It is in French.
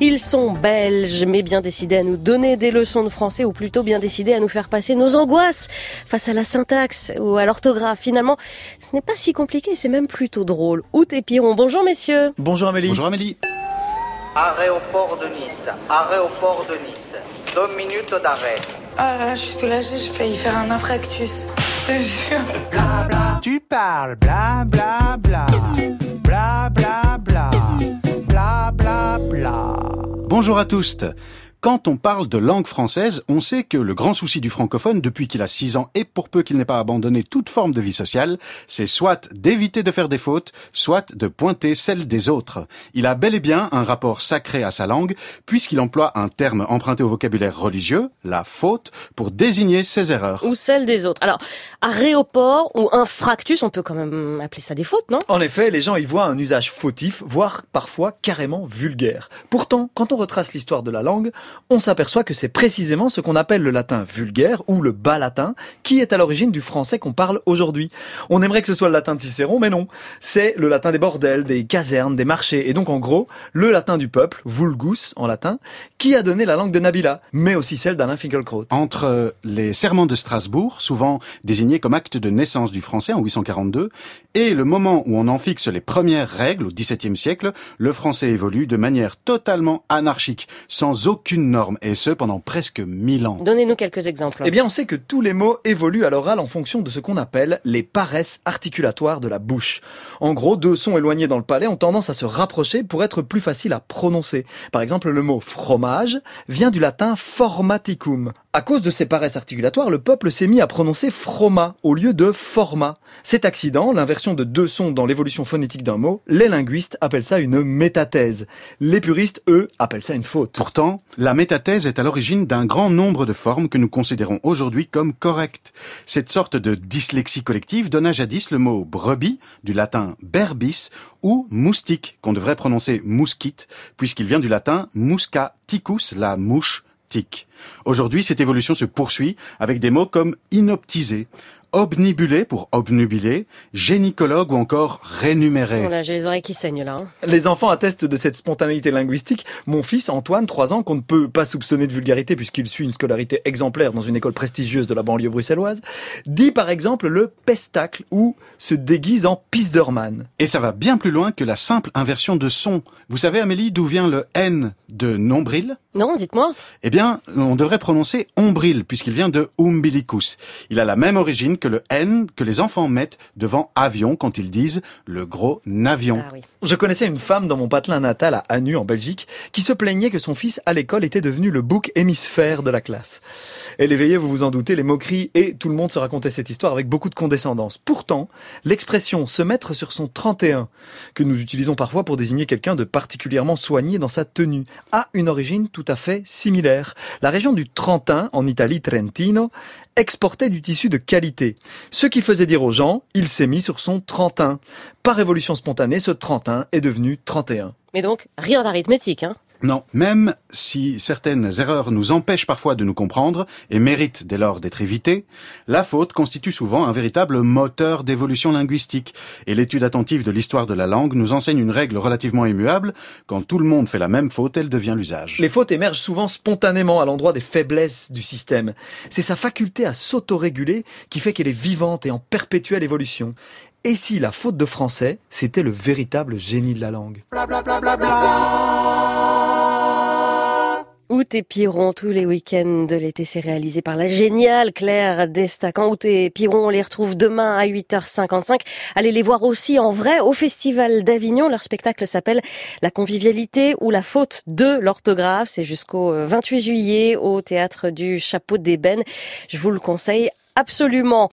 Ils sont belges, mais bien décidés à nous donner des leçons de français, ou plutôt bien décidés à nous faire passer nos angoisses face à la syntaxe ou à l'orthographe. Finalement, ce n'est pas si compliqué, c'est même plutôt drôle. Out et Piron, bonjour messieurs. Bonjour Amélie. Bonjour Amélie. Aéroport de Nice, aéroport de Nice, deux minutes d'arrêt. Ah là là, je suis soulagée, j'ai failli faire un infractus. Je te jure. Bla bla, tu parles, bla bla bla, bla bla bla, bla bla bla. Bonjour à tous. Quand on parle de langue française, on sait que le grand souci du francophone depuis qu'il a 6 ans et pour peu qu'il n'ait pas abandonné toute forme de vie sociale, c'est soit d'éviter de faire des fautes, soit de pointer celles des autres. Il a bel et bien un rapport sacré à sa langue puisqu'il emploie un terme emprunté au vocabulaire religieux, la faute, pour désigner ses erreurs. Ou celles des autres. Alors, aéroport ou infractus, on peut quand même appeler ça des fautes, non? En effet, les gens y voient un usage fautif, voire parfois carrément vulgaire. Pourtant, quand on retrace l'histoire de la langue, on s'aperçoit que c'est précisément ce qu'on appelle le latin vulgaire ou le bas latin qui est à l'origine du français qu'on parle aujourd'hui. On aimerait que ce soit le latin de Cicéron, mais non. C'est le latin des bordels, des casernes, des marchés, et donc en gros, le latin du peuple, vulgus en latin, qui a donné la langue de Nabila, mais aussi celle d'Alain Finkielkraut. Entre euh, les serments de Strasbourg, souvent désignés comme acte de naissance du français en 842, et le moment où on en fixe les premières règles au XVIIe siècle, le français évolue de manière totalement anarchique, sans aucune norme, et ce pendant presque mille ans. Donnez-nous quelques exemples. Eh bien, on sait que tous les mots évoluent à l'oral en fonction de ce qu'on appelle les paresses articulatoires de la bouche. En gros, deux sons éloignés dans le palais ont tendance à se rapprocher pour être plus faciles à prononcer. Par exemple, le mot fromage vient du latin formaticum. À cause de ces paresses articulatoires, le peuple s'est mis à prononcer froma au lieu de forma. Cet accident, l'inversion de deux sons dans l'évolution phonétique d'un mot, les linguistes appellent ça une métathèse. Les puristes, eux, appellent ça une faute. Pourtant, la métathèse est à l'origine d'un grand nombre de formes que nous considérons aujourd'hui comme correctes. Cette sorte de dyslexie collective donna jadis le mot brebis, du latin berbis, ou moustique, qu'on devrait prononcer mousquite, puisqu'il vient du latin musca ticus, la mouche. Aujourd'hui, cette évolution se poursuit avec des mots comme inoptisé, obnibulé pour obnubilé, gynécologue ou encore rénuméré. Voilà, j'ai les oreilles qui saignent là. hein. Les enfants attestent de cette spontanéité linguistique. Mon fils, Antoine, 3 ans, qu'on ne peut pas soupçonner de vulgarité puisqu'il suit une scolarité exemplaire dans une école prestigieuse de la banlieue bruxelloise, dit par exemple le pestacle ou se déguise en pisderman. Et ça va bien plus loin que la simple inversion de son. Vous savez, Amélie, d'où vient le N de nombril? Non, dites-moi. Eh bien, on devrait prononcer ombril, puisqu'il vient de umbilicus. Il a la même origine que le N que les enfants mettent devant avion quand ils disent le gros navion. Ah oui. Je connaissais une femme dans mon patelin natal à Anu, en Belgique, qui se plaignait que son fils, à l'école, était devenu le bouc hémisphère de la classe. Elle éveillait, vous vous en doutez, les moqueries et tout le monde se racontait cette histoire avec beaucoup de condescendance. Pourtant, l'expression se mettre sur son 31, que nous utilisons parfois pour désigner quelqu'un de particulièrement soigné dans sa tenue, a une origine tout à fait similaire. La région du Trentin, en Italie, Trentino, exportait du tissu de qualité. Ce qui faisait dire aux gens, il s'est mis sur son 31. Par évolution spontanée, ce 31 est devenu 31. Mais donc, rien d'arithmétique, hein Non, même si certaines erreurs nous empêchent parfois de nous comprendre et méritent dès lors d'être évitées, la faute constitue souvent un véritable moteur d'évolution linguistique. Et l'étude attentive de l'histoire de la langue nous enseigne une règle relativement immuable. Quand tout le monde fait la même faute, elle devient l'usage. Les fautes émergent souvent spontanément à l'endroit des faiblesses du système. C'est sa faculté à s'autoréguler qui fait qu'elle est vivante et en perpétuelle évolution. Et si la faute de français, c'était le véritable génie de la langue? Out et Piron, tous les week-ends de l'été, c'est réalisé par la géniale Claire Destacan. Out et Piron, on les retrouve demain à 8h55. Allez les voir aussi en vrai au Festival d'Avignon. Leur spectacle s'appelle La convivialité ou la faute de l'orthographe. C'est jusqu'au 28 juillet au théâtre du Chapeau d'Ébène. Je vous le conseille absolument.